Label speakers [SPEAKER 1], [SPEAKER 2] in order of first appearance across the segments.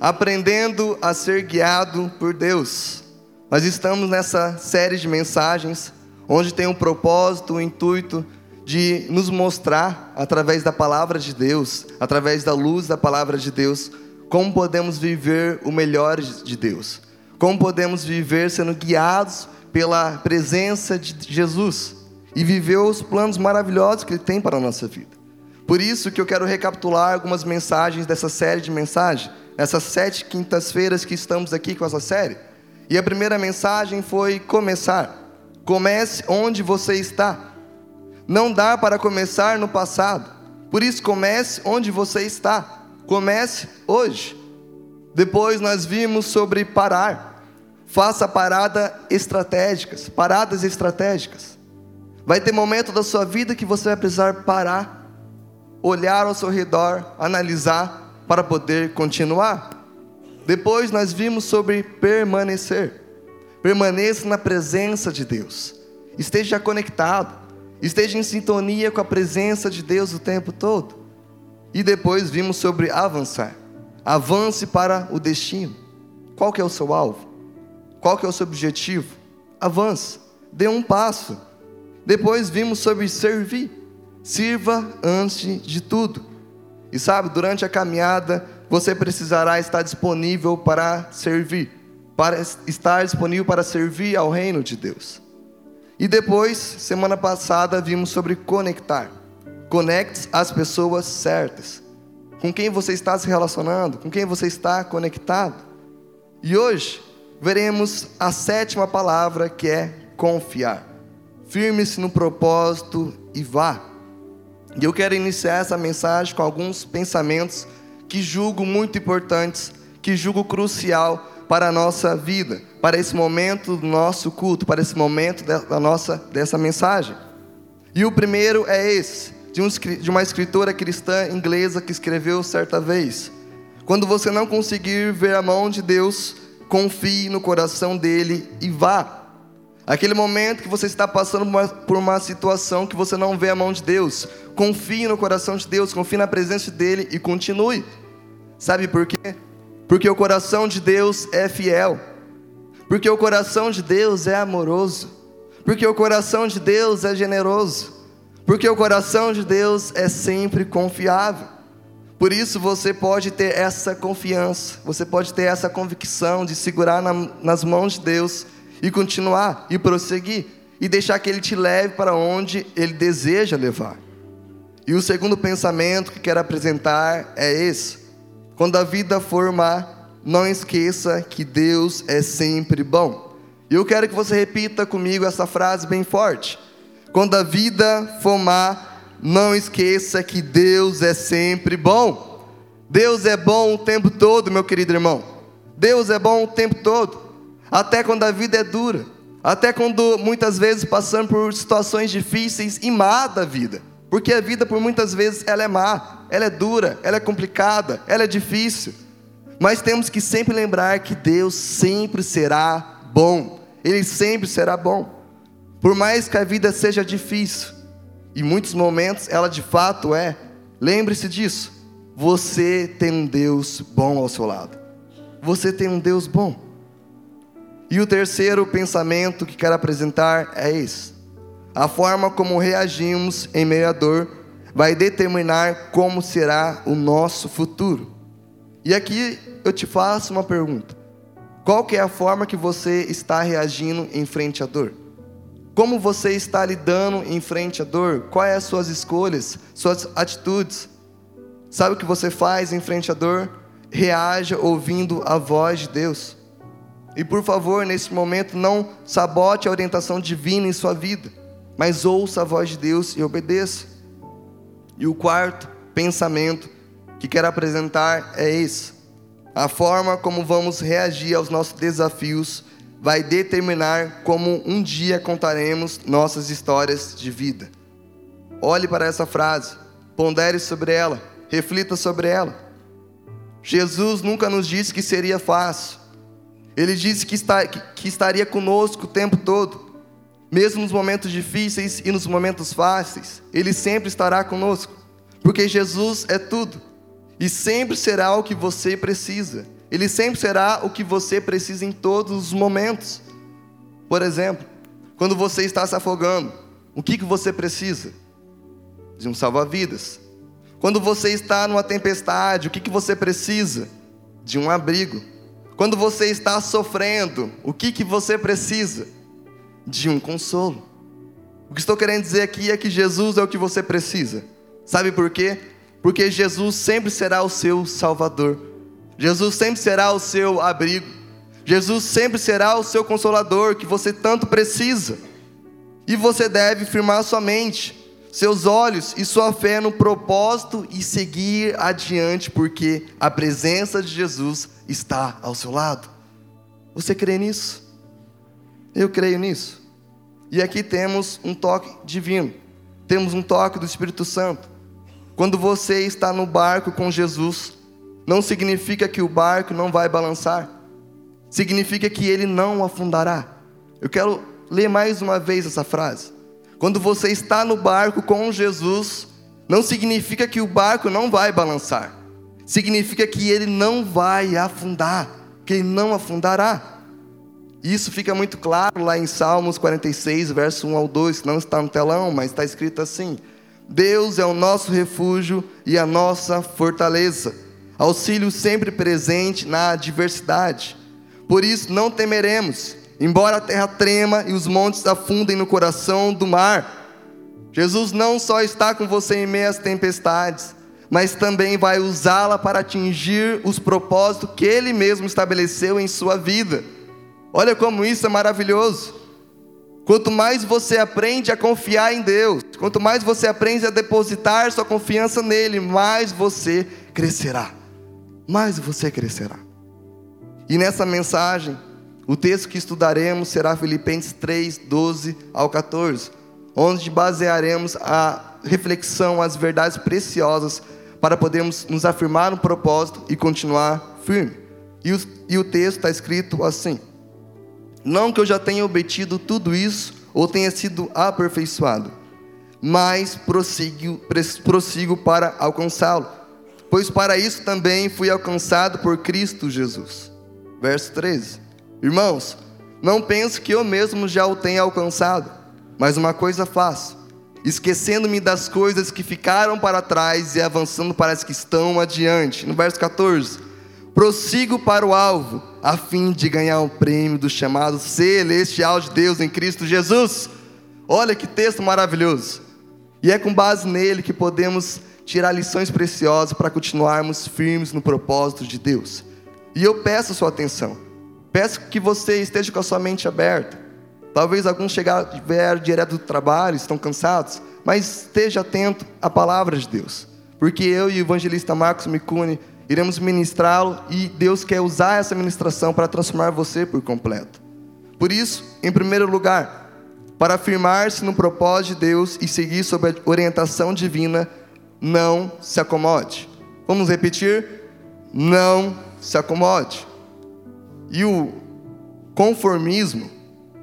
[SPEAKER 1] aprendendo a ser guiado por Deus. Nós estamos nessa série de mensagens onde tem um propósito, um intuito de nos mostrar através da palavra de Deus, através da luz da palavra de Deus, como podemos viver o melhor de Deus. Como podemos viver sendo guiados pela presença de Jesus e viver os planos maravilhosos que ele tem para a nossa vida. Por isso que eu quero recapitular algumas mensagens dessa série de mensagens nessas sete quintas-feiras que estamos aqui com essa série. E a primeira mensagem foi começar. Comece onde você está. Não dá para começar no passado. Por isso, comece onde você está. Comece hoje. Depois nós vimos sobre parar. Faça paradas estratégicas, paradas estratégicas. Vai ter momento da sua vida que você vai precisar parar, olhar ao seu redor, analisar para poder continuar. Depois nós vimos sobre permanecer. Permaneça na presença de Deus. Esteja conectado. Esteja em sintonia com a presença de Deus o tempo todo. E depois vimos sobre avançar. Avance para o destino. Qual que é o seu alvo? Qual que é o seu objetivo? Avance. Dê um passo. Depois vimos sobre servir. Sirva antes de tudo. E sabe, durante a caminhada, você precisará estar disponível para servir, para estar disponível para servir ao reino de Deus. E depois, semana passada, vimos sobre conectar. Conecte as pessoas certas. Com quem você está se relacionando, com quem você está conectado. E hoje, veremos a sétima palavra que é confiar. Firme-se no propósito e vá. E eu quero iniciar essa mensagem com alguns pensamentos que julgo muito importantes, que julgo crucial para a nossa vida, para esse momento do nosso culto, para esse momento da nossa dessa mensagem. E o primeiro é esse, de, um, de uma escritora cristã inglesa que escreveu certa vez: Quando você não conseguir ver a mão de Deus, confie no coração dele e vá. Aquele momento que você está passando por uma, situação que você não vê a mão de Deus, confie no coração de Deus, confie na presença dele e continue. Sabe por quê? Porque o coração de Deus é fiel. Porque o coração de Deus é amoroso. Porque o coração de Deus é generoso. Porque o coração de Deus é sempre confiável. Por isso você pode ter essa confiança, você pode ter essa convicção de segurar na, nas mãos de Deus e continuar e prosseguir e deixar que Ele te leve para onde Ele deseja levar. E o segundo pensamento que quero apresentar é esse: quando a vida for má, não esqueça que Deus é sempre bom. E eu quero que você repita comigo essa frase bem forte. Quando a vida for má, não esqueça que Deus é sempre bom. Deus é bom o tempo todo, meu querido irmão. Deus é bom o tempo todo até quando a vida é dura, até quando muitas vezes passamos por situações difíceis e má da vida, porque a vida por muitas vezes ela é má, ela é dura, ela é complicada, ela é difícil. Mas temos que sempre lembrar que Deus sempre será bom. Ele sempre será bom. Por mais que a vida seja difícil, em muitos momentos ela de fato é, lembre-se disso. Você tem um Deus bom ao seu lado. Você tem um Deus bom. E o terceiro pensamento que quero apresentar é esse: a forma como reagimos em meio à dor vai determinar como será o nosso futuro. E aqui eu te faço uma pergunta: qual que é a forma que você está reagindo em frente à dor? Como você está lidando em frente à dor? Quais as suas escolhas, suas atitudes? Sabe o que você faz em frente à dor? Reaja ouvindo a voz de Deus. E por favor, nesse momento, não sabote a orientação divina em sua vida, mas ouça a voz de Deus e obedeça. E o quarto pensamento que quero apresentar é esse: a forma como vamos reagir aos nossos desafios vai determinar como um dia contaremos nossas histórias de vida. Olhe para essa frase, pondere sobre ela, reflita sobre ela. Jesus nunca nos disse que seria fácil. Ele disse que, está, que estaria conosco o tempo todo, mesmo nos momentos difíceis e nos momentos fáceis, Ele sempre estará conosco, porque Jesus é tudo e sempre será o que você precisa. Ele sempre será o que você precisa em todos os momentos. Por exemplo, quando você está se afogando, o que, que você precisa? De um salva-vidas. Quando você está numa tempestade, o que, que você precisa? De um abrigo. Quando você está sofrendo, o que, que você precisa? De um consolo. O que estou querendo dizer aqui é que Jesus é o que você precisa. Sabe por quê? Porque Jesus sempre será o seu Salvador. Jesus sempre será o seu abrigo. Jesus sempre será o seu consolador que você tanto precisa. E você deve firmar sua mente, seus olhos e sua fé no propósito e seguir adiante, porque a presença de Jesus está ao seu lado. Você crê nisso? Eu creio nisso. E aqui temos um toque divino, temos um toque do Espírito Santo. Quando você está no barco com Jesus, não significa que o barco não vai balançar, significa que ele não afundará. Eu quero ler mais uma vez essa frase. Quando você está no barco com Jesus, não significa que o barco não vai balançar, significa que ele não vai afundar, que ele não afundará. Isso fica muito claro lá em Salmos 46, verso 1 ao 2, que não está no telão, mas está escrito assim: Deus é o nosso refúgio e a nossa fortaleza, auxílio sempre presente na adversidade. Por isso não temeremos, embora a terra trema e os montes afundem no coração do mar. Jesus não só está com você em meio às tempestades, mas também vai usá-la para atingir os propósitos que Ele mesmo estabeleceu em sua vida. Olha como isso é maravilhoso. Quanto mais você aprende a confiar em Deus, quanto mais você aprende a depositar sua confiança nele, mais você crescerá. Mais você crescerá. E nessa mensagem, o texto que estudaremos será Filipenses 3, 12 ao 14, onde basearemos a reflexão, as verdades preciosas para podermos nos afirmar no propósito e continuar firme. E o, e o texto está escrito assim. Não que eu já tenha obtido tudo isso ou tenha sido aperfeiçoado, mas prossigo, prossigo para alcançá-lo, pois para isso também fui alcançado por Cristo Jesus. Verso 13: Irmãos, não penso que eu mesmo já o tenha alcançado, mas uma coisa faço, esquecendo-me das coisas que ficaram para trás e avançando para as que estão adiante. No verso 14 prossigo para o alvo, a fim de ganhar o prêmio do chamado celestial de Deus em Cristo Jesus. Olha que texto maravilhoso. E é com base nele que podemos tirar lições preciosas para continuarmos firmes no propósito de Deus. E eu peço a sua atenção. Peço que você esteja com a sua mente aberta. Talvez alguns chegaram direto do trabalho, estão cansados, mas esteja atento à palavra de Deus. Porque eu e o evangelista Marcos Micune iremos ministrá-lo e Deus quer usar essa ministração para transformar você por completo. Por isso, em primeiro lugar, para afirmar-se no propósito de Deus e seguir sob a orientação divina, não se acomode. Vamos repetir? Não se acomode. E o conformismo,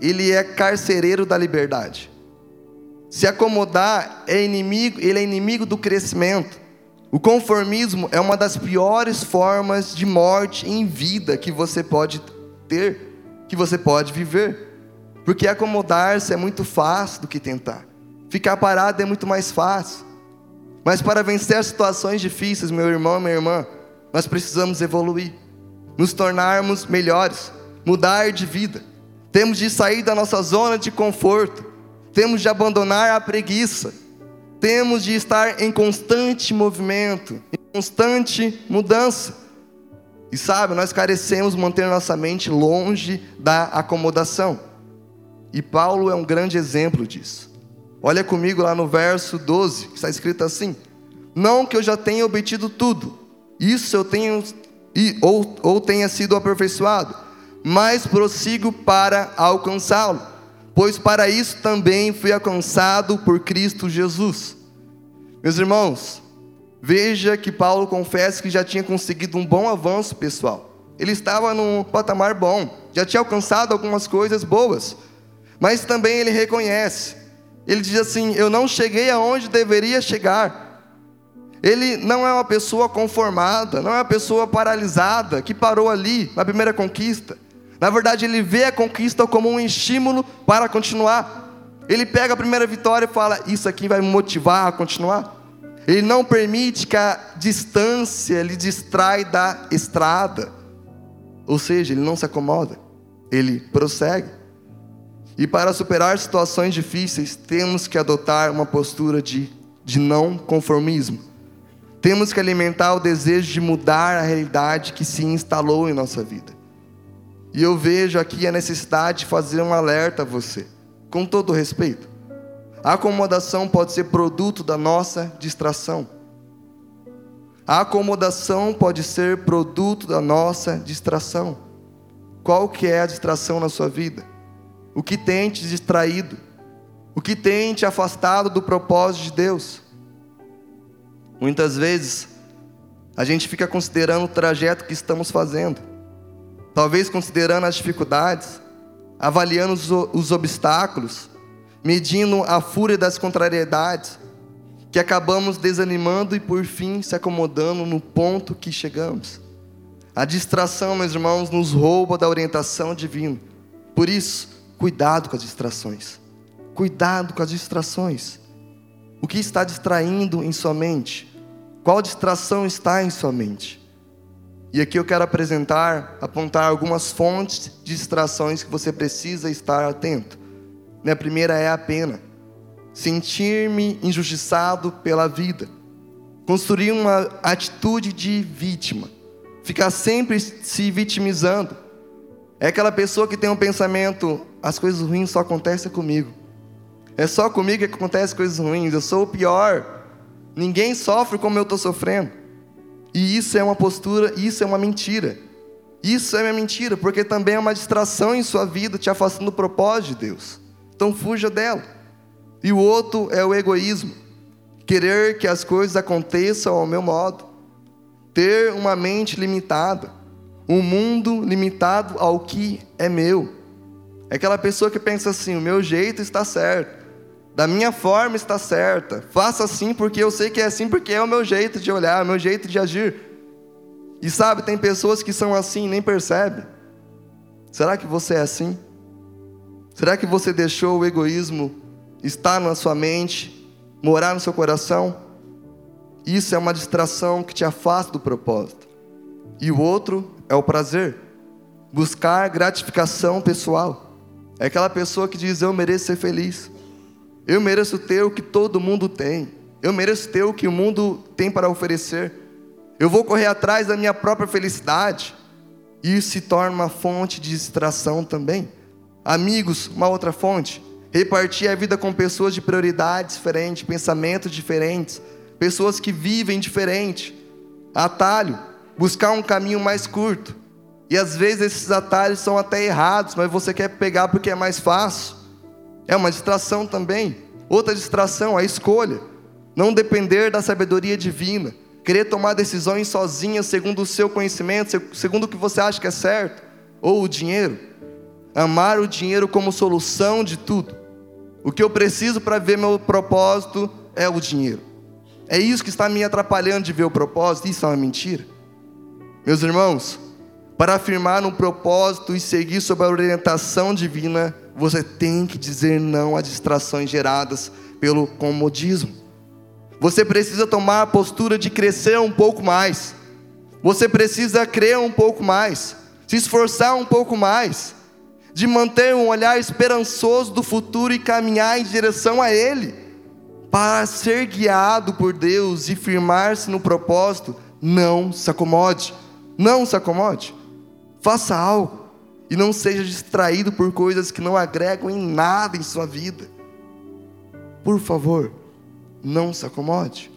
[SPEAKER 1] ele é carcereiro da liberdade. Se acomodar é inimigo, ele é inimigo do crescimento. O conformismo é uma das piores formas de morte em vida que você pode ter, que você pode viver. Porque acomodar-se é muito fácil do que tentar. Ficar parado é muito mais fácil. Mas para vencer as situações difíceis, meu irmão, minha irmã, nós precisamos evoluir, nos tornarmos melhores, mudar de vida. Temos de sair da nossa zona de conforto. Temos de abandonar a preguiça temos de estar em constante movimento, em constante mudança. E sabe, nós carecemos manter nossa mente longe da acomodação. E Paulo é um grande exemplo disso. Olha comigo lá no verso 12, que está escrito assim: Não que eu já tenha obtido tudo, isso eu tenho, ou, ou tenha sido aperfeiçoado, mas prossigo para alcançá-lo pois para isso também fui alcançado por Cristo Jesus. Meus irmãos, veja que Paulo confessa que já tinha conseguido um bom avanço pessoal. Ele estava num patamar bom, já tinha alcançado algumas coisas boas, mas também ele reconhece. Ele diz assim: Eu não cheguei aonde deveria chegar. Ele não é uma pessoa conformada, não é uma pessoa paralisada que parou ali na primeira conquista. Na verdade, ele vê a conquista como um estímulo para continuar. Ele pega a primeira vitória e fala: Isso aqui vai me motivar a continuar. Ele não permite que a distância lhe distrai da estrada. Ou seja, ele não se acomoda, ele prossegue. E para superar situações difíceis, temos que adotar uma postura de, de não conformismo. Temos que alimentar o desejo de mudar a realidade que se instalou em nossa vida. E eu vejo aqui a necessidade de fazer um alerta a você, com todo respeito. A acomodação pode ser produto da nossa distração. A acomodação pode ser produto da nossa distração. Qual que é a distração na sua vida? O que tem te distraído? O que tem te afastado do propósito de Deus? Muitas vezes a gente fica considerando o trajeto que estamos fazendo. Talvez considerando as dificuldades, avaliando os, os obstáculos, medindo a fúria das contrariedades, que acabamos desanimando e por fim se acomodando no ponto que chegamos. A distração, meus irmãos, nos rouba da orientação divina. Por isso, cuidado com as distrações. Cuidado com as distrações. O que está distraindo em sua mente? Qual distração está em sua mente? E aqui eu quero apresentar, apontar algumas fontes de distrações que você precisa estar atento. A primeira é a pena. Sentir-me injustiçado pela vida. Construir uma atitude de vítima. Ficar sempre se vitimizando. É aquela pessoa que tem um pensamento: as coisas ruins só acontecem comigo. É só comigo que acontecem coisas ruins. Eu sou o pior. Ninguém sofre como eu estou sofrendo. E isso é uma postura, isso é uma mentira. Isso é uma mentira, porque também é uma distração em sua vida, te afastando do propósito de Deus. Então fuja dela. E o outro é o egoísmo. Querer que as coisas aconteçam ao meu modo. Ter uma mente limitada. Um mundo limitado ao que é meu. É aquela pessoa que pensa assim: o meu jeito está certo. Da minha forma está certa. Faça assim porque eu sei que é assim, porque é o meu jeito de olhar, é o meu jeito de agir. E sabe, tem pessoas que são assim e nem percebem. Será que você é assim? Será que você deixou o egoísmo estar na sua mente, morar no seu coração? Isso é uma distração que te afasta do propósito. E o outro é o prazer, buscar gratificação pessoal. É aquela pessoa que diz: Eu mereço ser feliz, eu mereço ter o que todo mundo tem, eu mereço ter o que o mundo tem para oferecer, eu vou correr atrás da minha própria felicidade. Isso se torna uma fonte de distração também. Amigos, uma outra fonte. Repartir a vida com pessoas de prioridades diferentes, pensamentos diferentes, pessoas que vivem diferente. Atalho, buscar um caminho mais curto. E às vezes esses atalhos são até errados, mas você quer pegar porque é mais fácil. É uma distração também. Outra distração, a escolha. Não depender da sabedoria divina. Querer tomar decisões sozinha segundo o seu conhecimento, segundo o que você acha que é certo. Ou o dinheiro. Amar o dinheiro como solução de tudo. O que eu preciso para ver meu propósito é o dinheiro. É isso que está me atrapalhando de ver o propósito. Isso é uma mentira. Meus irmãos, para afirmar um propósito e seguir sob a orientação divina, você tem que dizer não a distrações geradas pelo comodismo. Você precisa tomar a postura de crescer um pouco mais. Você precisa crer um pouco mais, se esforçar um pouco mais de manter um olhar esperançoso do futuro e caminhar em direção a Ele, para ser guiado por Deus e firmar-se no propósito, não se acomode, não se acomode, faça algo e não seja distraído por coisas que não agregam em nada em sua vida. Por favor, não se acomode.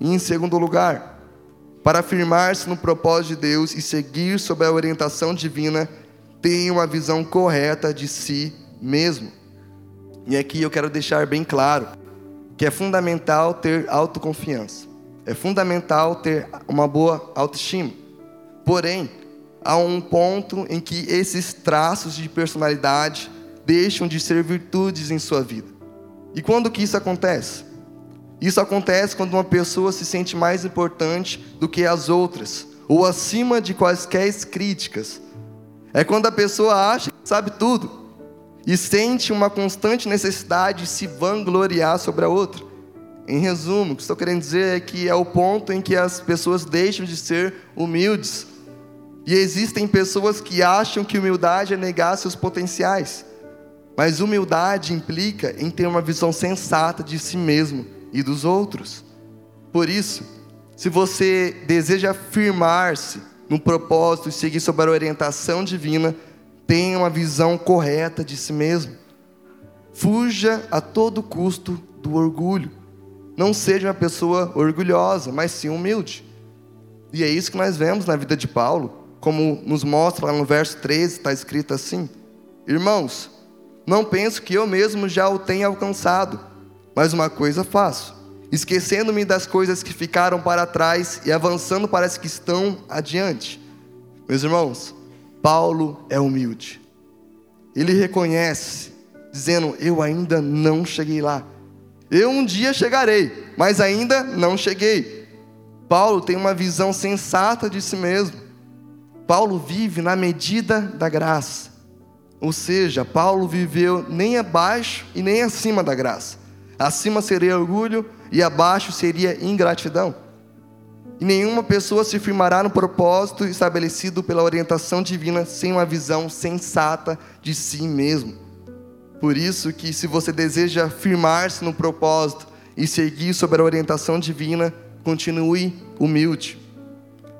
[SPEAKER 1] E em segundo lugar, para firmar-se no propósito de Deus e seguir sob a orientação divina, tenha uma visão correta de si mesmo. E aqui eu quero deixar bem claro que é fundamental ter autoconfiança. É fundamental ter uma boa autoestima. Porém, há um ponto em que esses traços de personalidade deixam de ser virtudes em sua vida. E quando que isso acontece? Isso acontece quando uma pessoa se sente mais importante do que as outras, ou acima de quaisquer críticas. É quando a pessoa acha que sabe tudo e sente uma constante necessidade de se vangloriar sobre a outra. Em resumo, o que estou querendo dizer é que é o ponto em que as pessoas deixam de ser humildes. E existem pessoas que acham que humildade é negar seus potenciais. Mas humildade implica em ter uma visão sensata de si mesmo e dos outros. Por isso, se você deseja firmar-se no propósito e seguir sob a orientação divina, tenha uma visão correta de si mesmo. Fuja a todo custo do orgulho. Não seja uma pessoa orgulhosa, mas sim humilde. E é isso que nós vemos na vida de Paulo, como nos mostra lá no verso 13, está escrito assim: Irmãos, não penso que eu mesmo já o tenha alcançado, mas uma coisa faço, esquecendo-me das coisas que ficaram para trás e avançando para as que estão adiante. Meus irmãos, Paulo é humilde. Ele reconhece, dizendo: Eu ainda não cheguei lá. Eu um dia chegarei, mas ainda não cheguei. Paulo tem uma visão sensata de si mesmo. Paulo vive na medida da graça. Ou seja, Paulo viveu nem abaixo e nem acima da graça. Acima seria orgulho e abaixo seria ingratidão. E nenhuma pessoa se firmará no propósito estabelecido pela orientação divina sem uma visão sensata de si mesmo. Por isso que se você deseja firmar-se no propósito e seguir sob a orientação divina, continue humilde.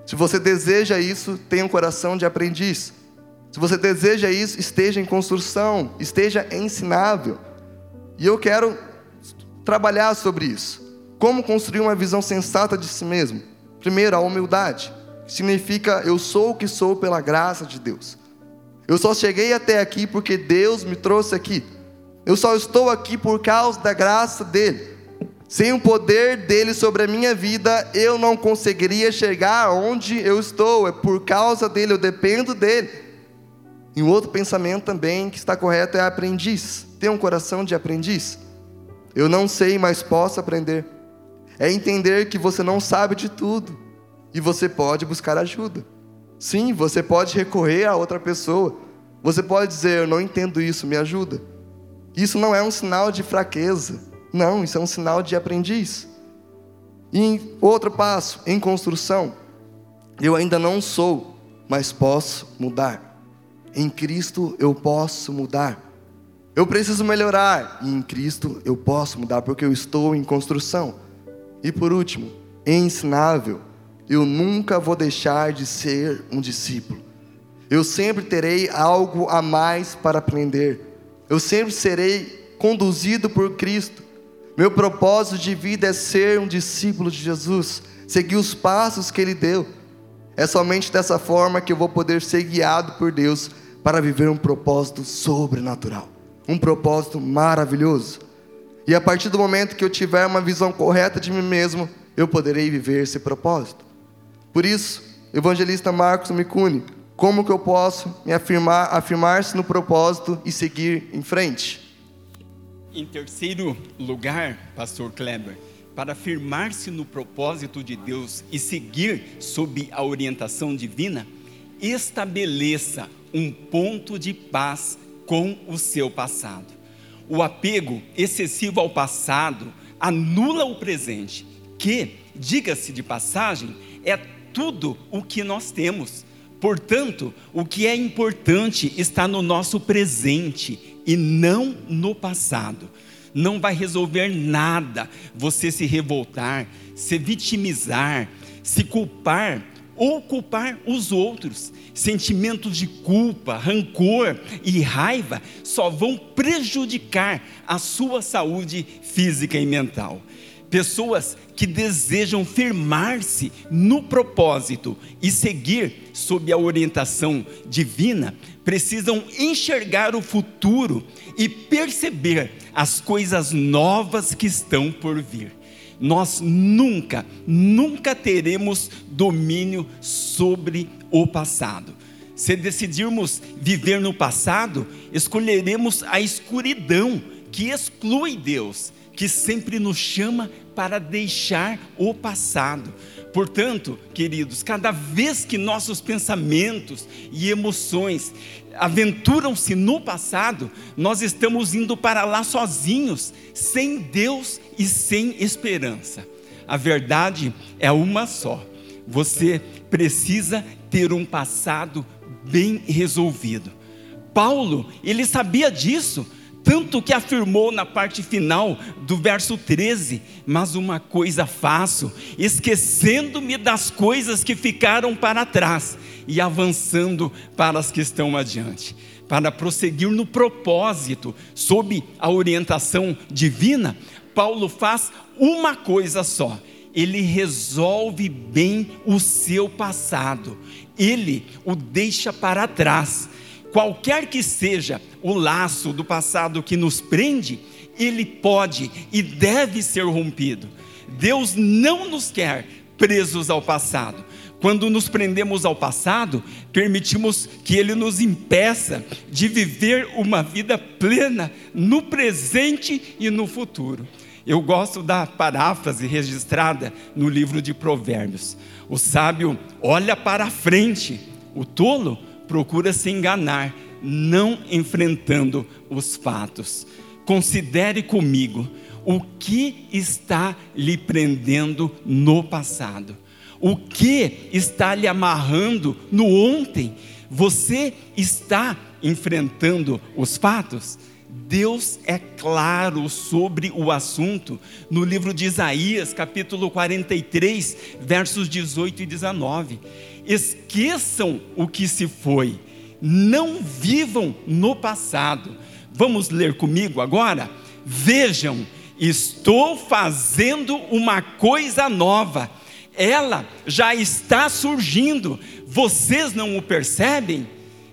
[SPEAKER 1] Se você deseja isso, tenha um coração de aprendiz. Se você deseja isso, esteja em construção, esteja ensinável. E eu quero trabalhar sobre isso. Como construir uma visão sensata de si mesmo? Primeiro, a humildade. Significa eu sou o que sou pela graça de Deus. Eu só cheguei até aqui porque Deus me trouxe aqui. Eu só estou aqui por causa da graça dele. Sem o poder dele sobre a minha vida, eu não conseguiria chegar onde eu estou. É por causa dele, eu dependo dele. E um outro pensamento também que está correto é aprendiz. Ter um coração de aprendiz. Eu não sei, mas posso aprender. É entender que você não sabe de tudo e você pode buscar ajuda. Sim, você pode recorrer a outra pessoa. Você pode dizer: Eu não entendo isso, me ajuda. Isso não é um sinal de fraqueza. Não, isso é um sinal de aprendiz. E outro passo, em construção. Eu ainda não sou, mas posso mudar. Em Cristo eu posso mudar. Eu preciso melhorar e em Cristo eu posso mudar porque eu estou em construção. E por último, ensinável. Eu nunca vou deixar de ser um discípulo. Eu sempre terei algo a mais para aprender. Eu sempre serei conduzido por Cristo. Meu propósito de vida é ser um discípulo de Jesus, seguir os passos que Ele deu. É somente dessa forma que eu vou poder ser guiado por Deus para viver um propósito sobrenatural, um propósito maravilhoso. E a partir do momento que eu tiver uma visão correta de mim mesmo, eu poderei viver esse propósito. Por isso, evangelista Marcos Micuni, como que eu posso me afirmar, afirmar-se no propósito e seguir em frente?
[SPEAKER 2] Em terceiro lugar, pastor Kleber, para afirmar-se no propósito de Deus e seguir sob a orientação divina, estabeleça um ponto de paz com o seu passado. O apego excessivo ao passado anula o presente, que, diga-se de passagem, é tudo o que nós temos. Portanto, o que é importante está no nosso presente e não no passado. Não vai resolver nada você se revoltar, se vitimizar, se culpar ou culpar os outros. Sentimentos de culpa, rancor e raiva só vão prejudicar a sua saúde física e mental. Pessoas que desejam firmar-se no propósito e seguir sob a orientação divina precisam enxergar o futuro e perceber as coisas novas que estão por vir nós nunca, nunca teremos domínio sobre o passado. Se decidirmos viver no passado, escolheremos a escuridão que exclui Deus, que sempre nos chama para deixar o passado. Portanto, queridos, cada vez que nossos pensamentos e emoções aventuram-se no passado, nós estamos indo para lá sozinhos, sem Deus e sem esperança. A verdade é uma só. Você precisa ter um passado bem resolvido. Paulo, ele sabia disso, tanto que afirmou na parte final do verso 13: Mas uma coisa faço, esquecendo-me das coisas que ficaram para trás e avançando para as que estão adiante, para prosseguir no propósito, sob a orientação divina. Paulo faz uma coisa só: ele resolve bem o seu passado, ele o deixa para trás qualquer que seja o laço do passado que nos prende, ele pode e deve ser rompido. Deus não nos quer presos ao passado. Quando nos prendemos ao passado, permitimos que ele nos impeça de viver uma vida plena no presente e no futuro. Eu gosto da paráfrase registrada no livro de Provérbios. O sábio olha para a frente, o tolo procura se enganar, não enfrentando os fatos. Considere comigo o que está lhe prendendo no passado, o que está lhe amarrando no ontem. Você está enfrentando os fatos? Deus é claro sobre o assunto no livro de Isaías, capítulo 43, versos 18 e 19. Esqueçam o que se foi, não vivam no passado. Vamos ler comigo agora? Vejam, estou fazendo uma coisa nova, ela já está surgindo, vocês não o percebem?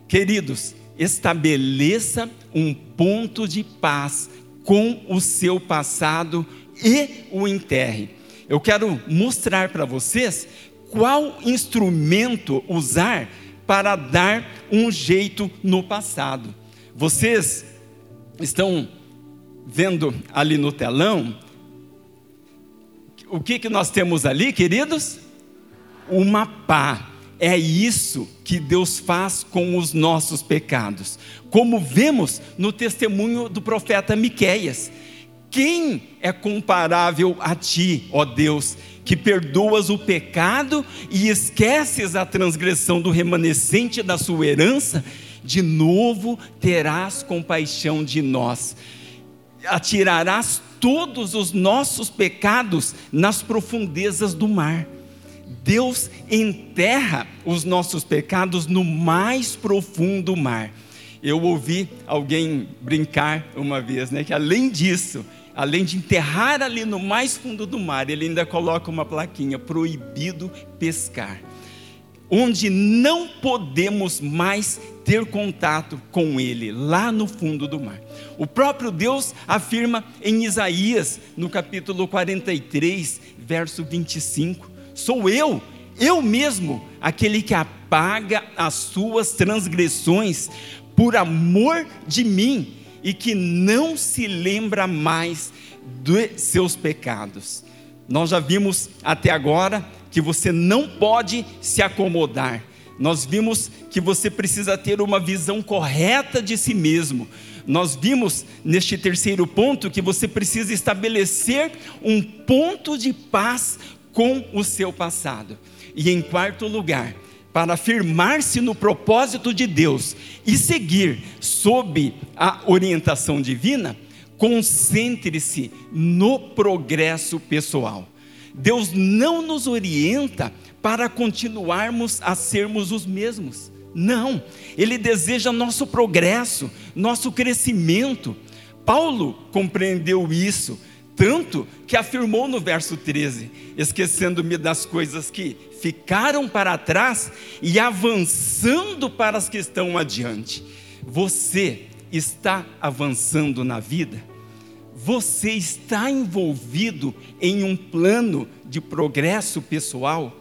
[SPEAKER 2] Queridos, estabeleça um ponto de paz com o seu passado e o enterre. Eu quero mostrar para vocês qual instrumento usar para dar um jeito no passado. Vocês estão vendo ali no telão o que, que nós temos ali, queridos? Uma pá. É isso que Deus faz com os nossos pecados. Como vemos no testemunho do profeta Miqueias. Quem é comparável a ti, ó Deus, que perdoas o pecado e esqueces a transgressão do remanescente da sua herança? De novo terás compaixão de nós, atirarás todos os nossos pecados nas profundezas do mar. Deus enterra os nossos pecados no mais profundo mar. Eu ouvi alguém brincar uma vez, né, que além disso, além de enterrar ali no mais fundo do mar, ele ainda coloca uma plaquinha: proibido pescar. Onde não podemos mais ter contato com ele, lá no fundo do mar. O próprio Deus afirma em Isaías, no capítulo 43, verso 25: Sou eu, eu mesmo, aquele que apaga as suas transgressões por amor de mim e que não se lembra mais dos seus pecados. Nós já vimos até agora que você não pode se acomodar. Nós vimos que você precisa ter uma visão correta de si mesmo. Nós vimos neste terceiro ponto que você precisa estabelecer um ponto de paz com o seu passado. E em quarto lugar, para afirmar-se no propósito de Deus e seguir sob a orientação divina, concentre-se no progresso pessoal. Deus não nos orienta para continuarmos a sermos os mesmos. Não, Ele deseja nosso progresso, nosso crescimento. Paulo compreendeu isso tanto que afirmou no verso 13: esquecendo-me das coisas que ficaram para trás e avançando para as que estão adiante. Você está avançando na vida? Você está envolvido em um plano de progresso pessoal?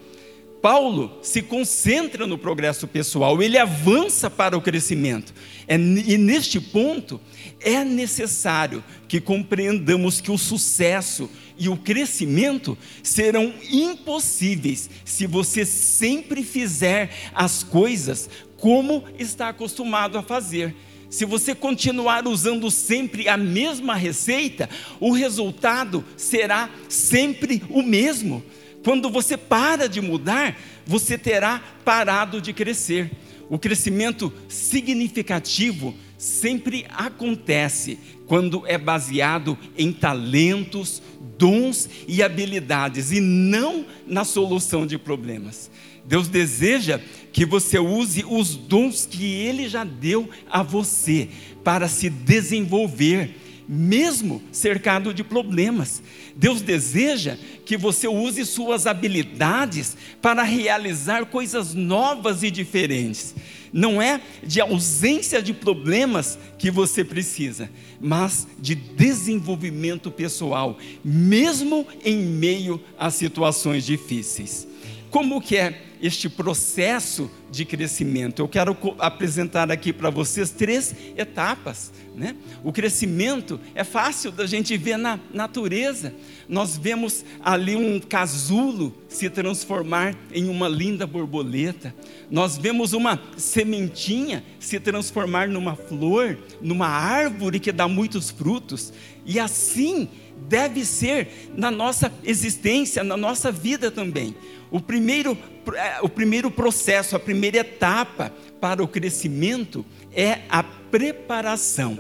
[SPEAKER 2] Paulo se concentra no progresso pessoal, ele avança para o crescimento. É, e neste ponto, é necessário que compreendamos que o sucesso e o crescimento serão impossíveis se você sempre fizer as coisas como está acostumado a fazer. Se você continuar usando sempre a mesma receita, o resultado será sempre o mesmo. Quando você para de mudar, você terá parado de crescer. O crescimento significativo sempre acontece quando é baseado em talentos, dons e habilidades e não na solução de problemas. Deus deseja que você use os dons que Ele já deu a você para se desenvolver, mesmo cercado de problemas. Deus deseja que você use suas habilidades para realizar coisas novas e diferentes. Não é de ausência de problemas que você precisa, mas de desenvolvimento pessoal, mesmo em meio a situações difíceis. Como que é este processo de crescimento? Eu quero apresentar aqui para vocês três etapas. Né? O crescimento é fácil da gente ver na natureza. Nós vemos ali um casulo se transformar em uma linda borboleta. Nós vemos uma sementinha se transformar numa flor, numa árvore que dá muitos frutos. E assim deve ser na nossa existência, na nossa vida também. O primeiro, é, o primeiro processo, a primeira etapa para o crescimento é a preparação.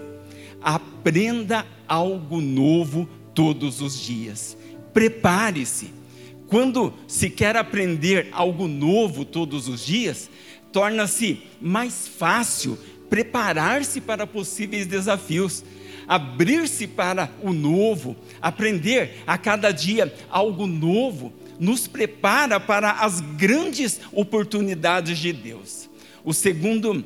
[SPEAKER 2] Aprenda algo novo todos os dias. Prepare-se. Quando se quer aprender algo novo todos os dias, torna-se mais fácil preparar-se para possíveis desafios, abrir-se para o novo, aprender a cada dia algo novo, nos prepara para as grandes oportunidades de Deus. O segundo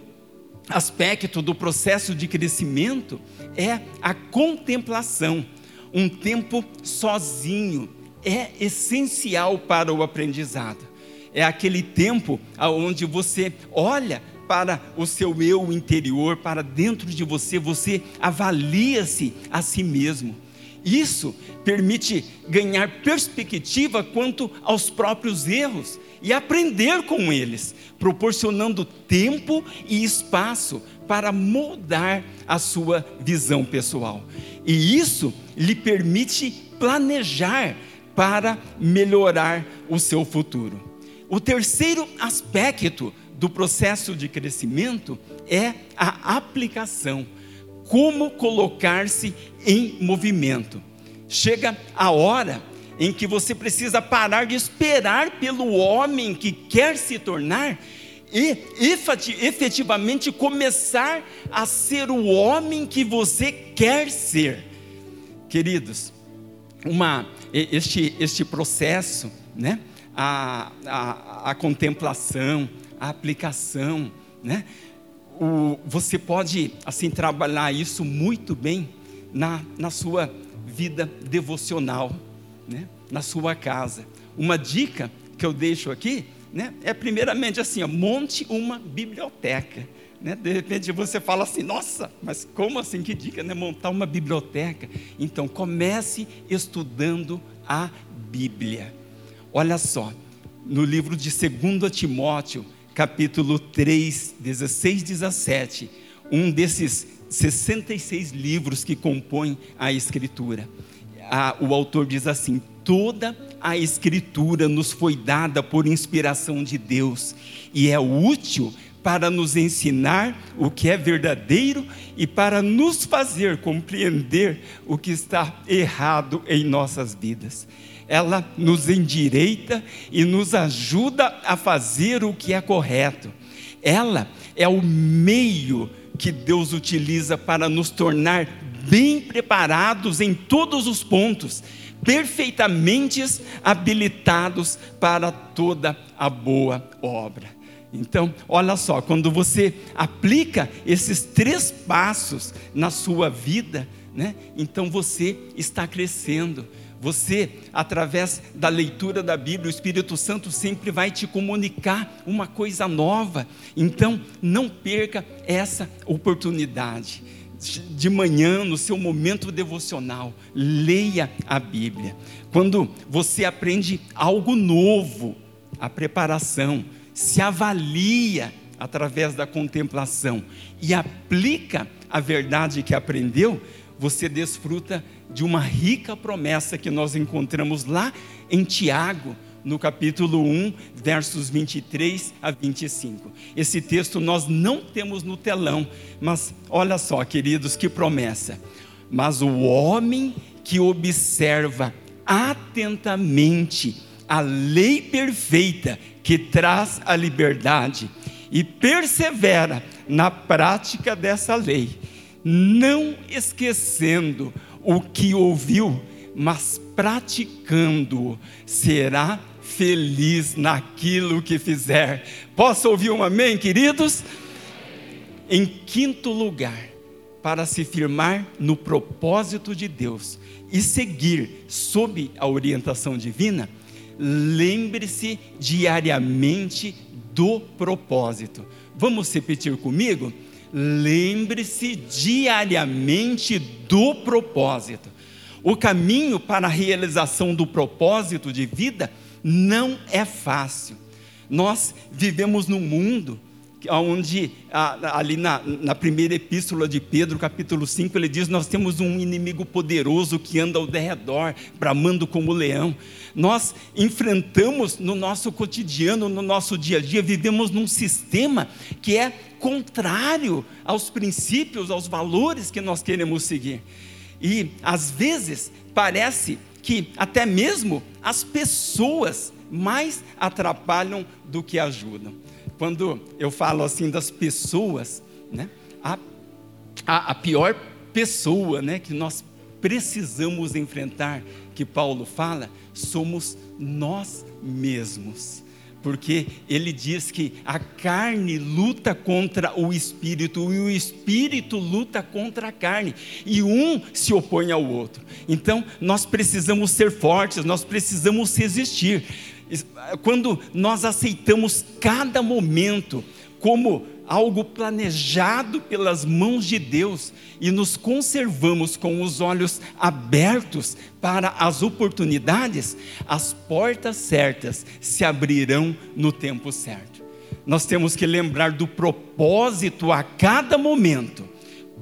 [SPEAKER 2] aspecto do processo de crescimento é a contemplação. Um tempo sozinho é essencial para o aprendizado. É aquele tempo onde você olha para o seu eu interior, para dentro de você, você avalia-se a si mesmo. Isso permite ganhar perspectiva quanto aos próprios erros e aprender com eles, proporcionando tempo e espaço para moldar a sua visão pessoal. E isso lhe permite planejar para melhorar o seu futuro. O terceiro aspecto do processo de crescimento é a aplicação como colocar-se em movimento. Chega a hora em que você precisa parar de esperar pelo homem que quer se tornar e efetivamente começar a ser o homem que você quer ser. Queridos, uma, este, este processo, né? a, a, a contemplação, a aplicação, né? O, você pode assim trabalhar isso muito bem na, na sua vida devocional, né? na sua casa. Uma dica que eu deixo aqui né? é primeiramente assim, ó, monte uma biblioteca. Né? De repente você fala assim, nossa, mas como assim? Que dica, né? Montar uma biblioteca. Então comece estudando a Bíblia. Olha só, no livro de 2 Timóteo, capítulo 3, 16, 17, um desses 66 livros que compõem a Escritura. o autor diz assim: toda a Escritura nos foi dada por inspiração de Deus e é útil para nos ensinar o que é verdadeiro e para nos fazer compreender o que está errado em nossas vidas ela nos endireita e nos ajuda a fazer o que é correto. Ela é o meio que Deus utiliza para nos tornar bem preparados em todos os pontos, perfeitamente habilitados para toda a boa obra. Então, olha só, quando você aplica esses três passos na sua vida, né? Então você está crescendo. Você, através da leitura da Bíblia, o Espírito Santo sempre vai te comunicar uma coisa nova. Então, não perca essa oportunidade. De manhã, no seu momento devocional, leia a Bíblia. Quando você aprende algo novo, a preparação, se avalia através da contemplação e aplica a verdade que aprendeu, você desfruta de uma rica promessa que nós encontramos lá em Tiago, no capítulo 1, versos 23 a 25. Esse texto nós não temos no telão, mas olha só, queridos, que promessa. Mas o homem que observa atentamente a lei perfeita que traz a liberdade e persevera na prática dessa lei, não esquecendo o que ouviu, mas praticando, será feliz naquilo que fizer. Posso ouvir um amém, queridos? Em quinto lugar, para se firmar no propósito de Deus e seguir sob a orientação divina, lembre-se diariamente do propósito. Vamos repetir comigo? Lembre-se diariamente do propósito. O caminho para a realização do propósito de vida não é fácil. Nós vivemos num mundo onde, ali na, na, primeira epístola de Pedro, capítulo 5, ele diz: Nós temos um inimigo poderoso que anda ao derredor, bramando como leão. Nós enfrentamos no nosso cotidiano, no nosso dia a dia, vivemos num sistema que é contrário aos princípios, aos valores que nós queremos seguir. E às vezes parece que até mesmo as pessoas mais atrapalham do que ajudam. Quando eu falo assim das pessoas, né, a, a, a pior pessoa né, que nós precisamos enfrentar, que Paulo fala, somos nós mesmos porque ele diz que a carne luta contra o espírito e o espírito luta contra a carne, e um se opõe ao outro. Então, nós precisamos ser fortes, nós precisamos resistir. Quando nós aceitamos cada momento como algo planejado pelas mãos de Deus e nos conservamos com os olhos abertos para as oportunidades, as portas certas se abrirão no tempo certo. Nós temos que lembrar do propósito a cada momento,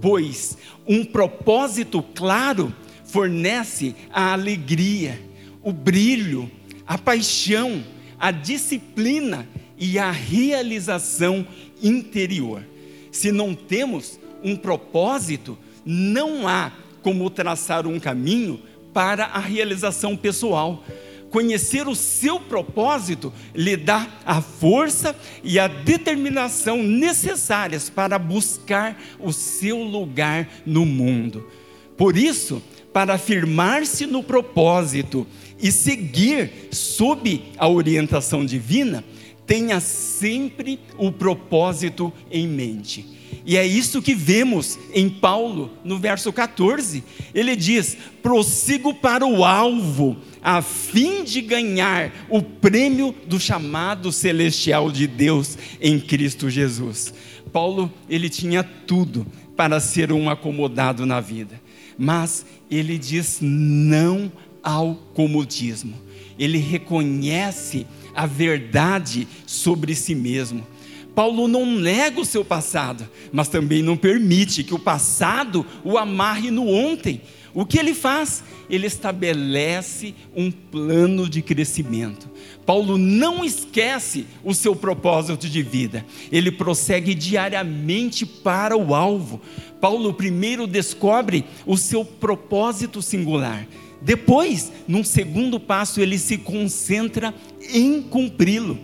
[SPEAKER 2] pois um propósito claro fornece a alegria, o brilho, a paixão, a disciplina e a realização interior. Se não temos um propósito, não há como traçar um caminho para a realização pessoal. Conhecer o seu propósito lhe dá a força e a determinação necessárias para buscar o seu lugar no mundo. Por isso, para afirmar-se no propósito e seguir sob a orientação divina, tenha sempre o propósito em mente. E é isso que vemos em Paulo, no verso 14. Ele diz: prossigo para o alvo, a fim de ganhar o prêmio do chamado celestial de Deus em Cristo Jesus. Paulo, ele tinha tudo para ser um acomodado na vida, mas ele diz não ao comodismo. Ele reconhece a verdade sobre si mesmo. Paulo não nega o seu passado, mas também não permite que o passado o amarre no ontem. O que ele faz? Ele estabelece um plano de crescimento. Paulo não esquece o seu propósito de vida, ele prossegue diariamente para o alvo. Paulo primeiro descobre o seu propósito singular depois, num segundo passo, ele se concentra em cumpri-lo.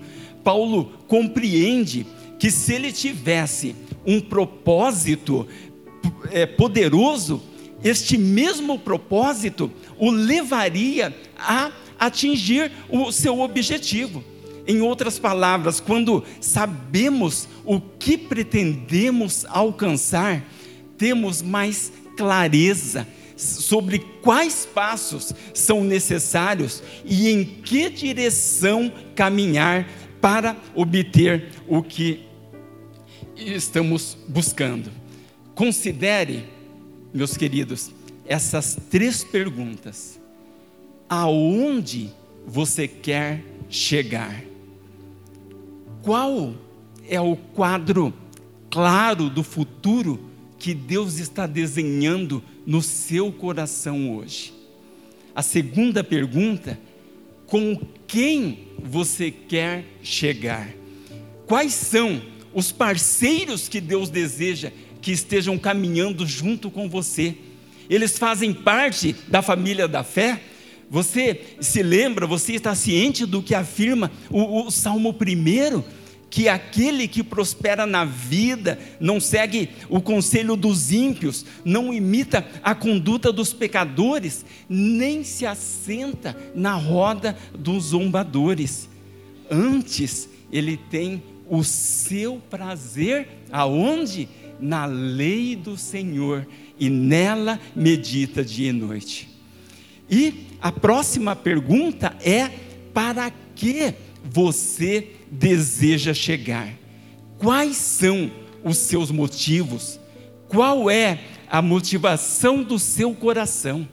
[SPEAKER 2] Paulo compreende que se ele tivesse um propósito é, poderoso, este mesmo propósito o levaria a atingir o seu objetivo. Em outras palavras, quando sabemos o que pretendemos alcançar, temos mais clareza sobre quais passos são necessários e em que direção caminhar para obter o que estamos buscando. Considere, meus queridos, essas três perguntas. Aonde você quer chegar? Qual é o quadro claro do futuro que Deus está desenhando no seu coração hoje? A segunda pergunta, com quem você quer chegar? Quais são os parceiros que Deus deseja que estejam caminhando junto com você? Eles fazem parte da família da fé? Você se lembra, você está ciente do que afirma o, o Salmo 1? Que aquele que prospera na vida não segue o conselho dos ímpios, não imita a conduta dos pecadores, nem se assenta na roda dos zombadores. Antes, ele tem o seu prazer aonde? Na lei do Senhor, e nela medita dia e noite. E a próxima pergunta é: para que você deseja chegar? Quais são os seus motivos? Qual é a motivação do seu coração?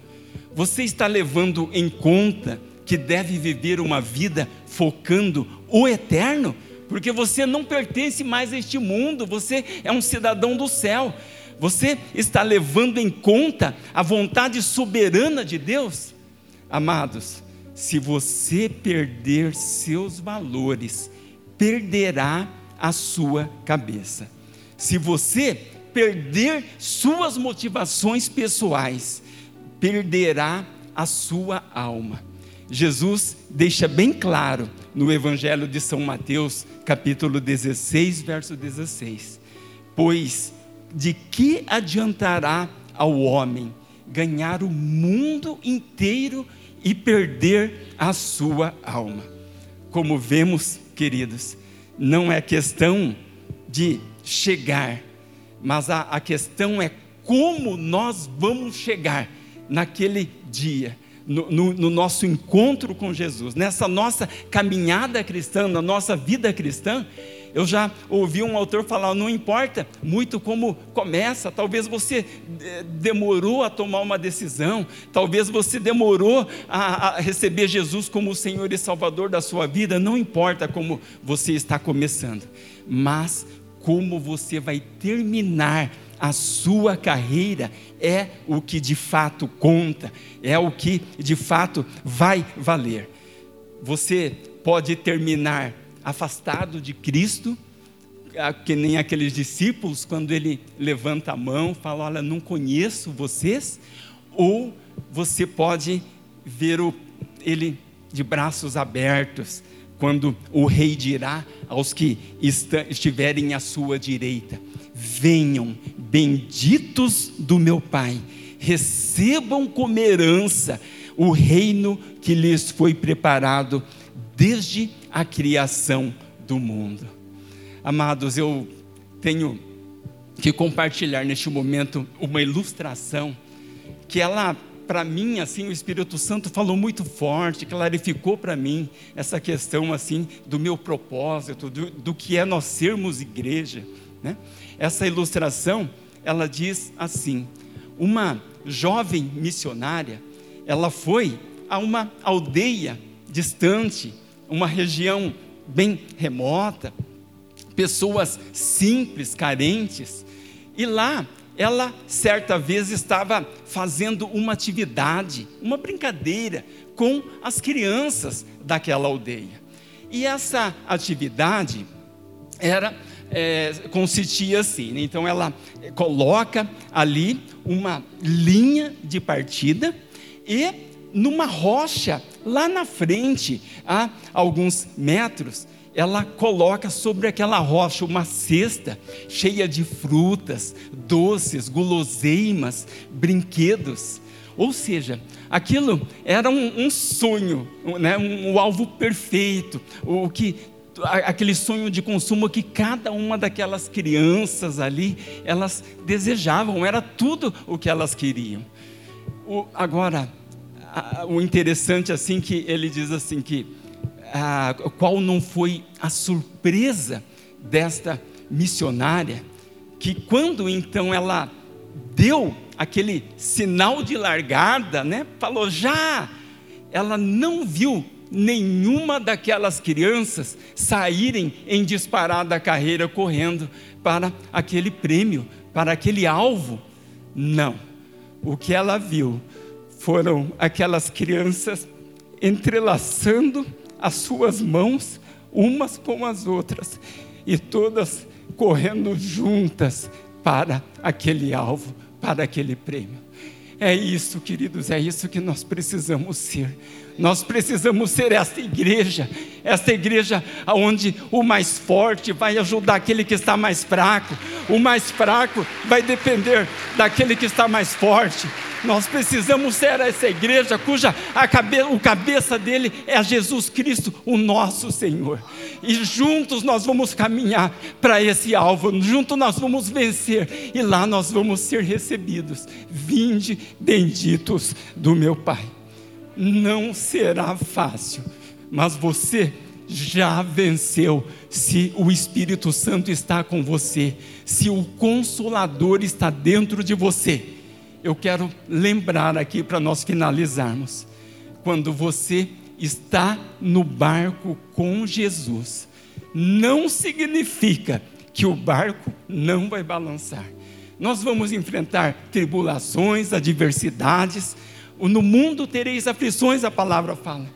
[SPEAKER 2] Você está levando em conta que deve viver uma vida focando o eterno? Porque você não pertence mais a este mundo, você é um cidadão do céu. Você está levando em conta a vontade soberana de Deus? Amados, se você perder seus valores, perderá a sua cabeça. Se você perder suas motivações pessoais, perderá a sua alma. Jesus deixa bem claro no Evangelho de São Mateus, capítulo 16, verso 16: Pois de que adiantará ao homem ganhar o mundo inteiro e perder a sua alma? Como vemos, queridos, não é questão de chegar, mas a, a questão é como nós vamos chegar naquele dia. No, no, no, nosso encontro com Jesus, nessa nossa caminhada cristã, na nossa vida cristã, eu já ouvi um autor falar: não importa muito como começa, talvez você eh, demorou a tomar uma decisão, talvez você demorou a, a receber Jesus como o Senhor e Salvador da sua vida, não importa como você está começando, mas como você vai terminar a sua carreira é o que de fato conta, é o que de fato vai valer. Você pode terminar afastado de Cristo, que nem aqueles discípulos, quando ele levanta a mão, fala: Olha, não conheço vocês, ou você pode ver o, ele de braços abertos, quando o rei dirá aos que estiverem à sua direita: Venham, benditos do meu Pai, recebam como herança o reino que lhes foi preparado desde a criação do mundo. Amados, eu tenho que compartilhar neste momento uma ilustração que ela para mim assim o Espírito Santo falou muito forte, clarificou para mim essa questão assim do meu propósito, do, do que é nós sermos igreja, né? Essa ilustração ela diz assim: uma jovem missionária, ela foi a uma aldeia distante uma região bem remota, pessoas simples, carentes, e lá ela certa vez estava fazendo uma atividade, uma brincadeira com as crianças daquela aldeia. E essa atividade era é, consistia assim. Né? Então ela coloca ali uma linha de partida e numa rocha, lá na frente, a alguns metros, ela coloca sobre aquela rocha uma cesta cheia de frutas, doces, guloseimas, brinquedos. Ou seja, aquilo era um, um sonho, né? um, um alvo perfeito, o que aquele sonho de consumo que cada uma daquelas crianças ali, elas desejavam, era tudo o que elas queriam. O, agora, a, o interessante assim que ele diz assim que a, qual não foi a surpresa desta missionária, que quando então ela deu aquele sinal de largada, né, falou já, ela não viu nenhuma daquelas crianças saírem em disparada carreira correndo para aquele prêmio, para aquele alvo. Não. O que ela viu foram aquelas crianças entrelaçando as suas mãos umas com as outras e todas correndo juntas para aquele alvo, para aquele prêmio. É isso, queridos, é isso que nós precisamos ser. Nós precisamos ser esta igreja, esta igreja onde o mais forte vai ajudar aquele que está mais fraco, o mais fraco vai depender daquele que está mais forte. Nós precisamos ser essa igreja cuja a cabe, o cabeça dele é Jesus Cristo, o nosso Senhor. E juntos nós vamos caminhar para esse alvo, juntos nós vamos vencer e lá nós vamos ser recebidos. Vinde benditos do meu Pai. Não será fácil, mas você já venceu se o Espírito Santo está com você, se o Consolador está dentro de você eu quero lembrar aqui para nós finalizarmos. Quando você está no barco com Jesus, não significa que o barco não vai balançar. Nós vamos enfrentar tribulações, adversidades. No mundo tereis aflições, a palavra fala.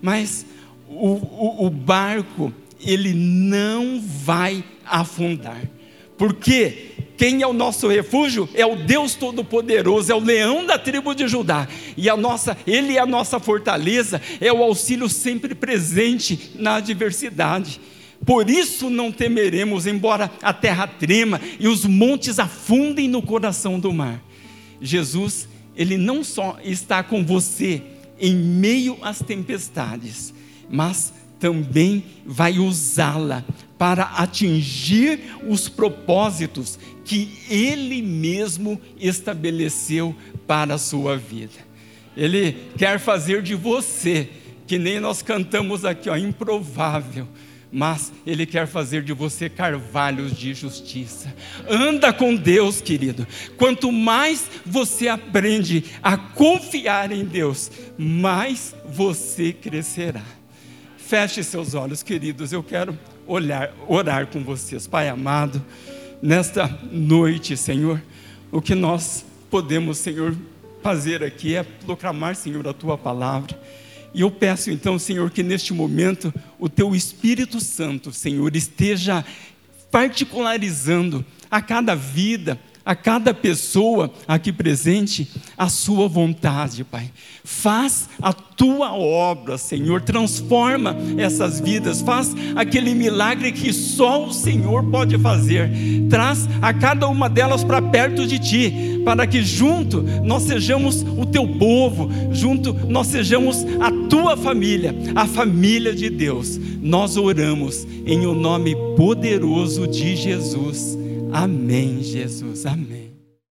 [SPEAKER 2] Mas o, o, o barco, ele não vai afundar. Porque quem é o nosso refúgio? É o Deus Todo-Poderoso, é o leão da tribo de Judá. E a nossa, ele é a nossa fortaleza, é o auxílio sempre presente na adversidade. Por isso não temeremos, embora a terra trema e os montes afundem no coração do mar. Jesus, ele não só está com você em meio às tempestades, mas também vai usá-la para atingir os propósitos que Ele mesmo estabeleceu para a sua vida. Ele quer fazer de você, que nem nós cantamos aqui, ó, improvável, mas Ele quer fazer de você carvalhos de justiça. Anda com Deus, querido. Quanto mais você aprende a confiar em Deus, mais você crescerá. Feche seus olhos, queridos. Eu quero olhar, orar com vocês. Pai amado, nesta noite, Senhor, o que nós podemos, Senhor, fazer aqui é proclamar, Senhor, a tua palavra. E eu peço então, Senhor, que neste momento o teu Espírito Santo, Senhor, esteja particularizando a cada vida, a cada pessoa aqui presente a sua vontade, Pai. Faz a tua obra, Senhor, transforma essas vidas, faz aquele milagre que só o Senhor pode fazer. Traz a cada uma delas para perto de ti, para que junto nós sejamos o teu povo, junto nós sejamos a tua família, a família de Deus. Nós oramos em o nome poderoso de Jesus. Amém, Jesus. Amém.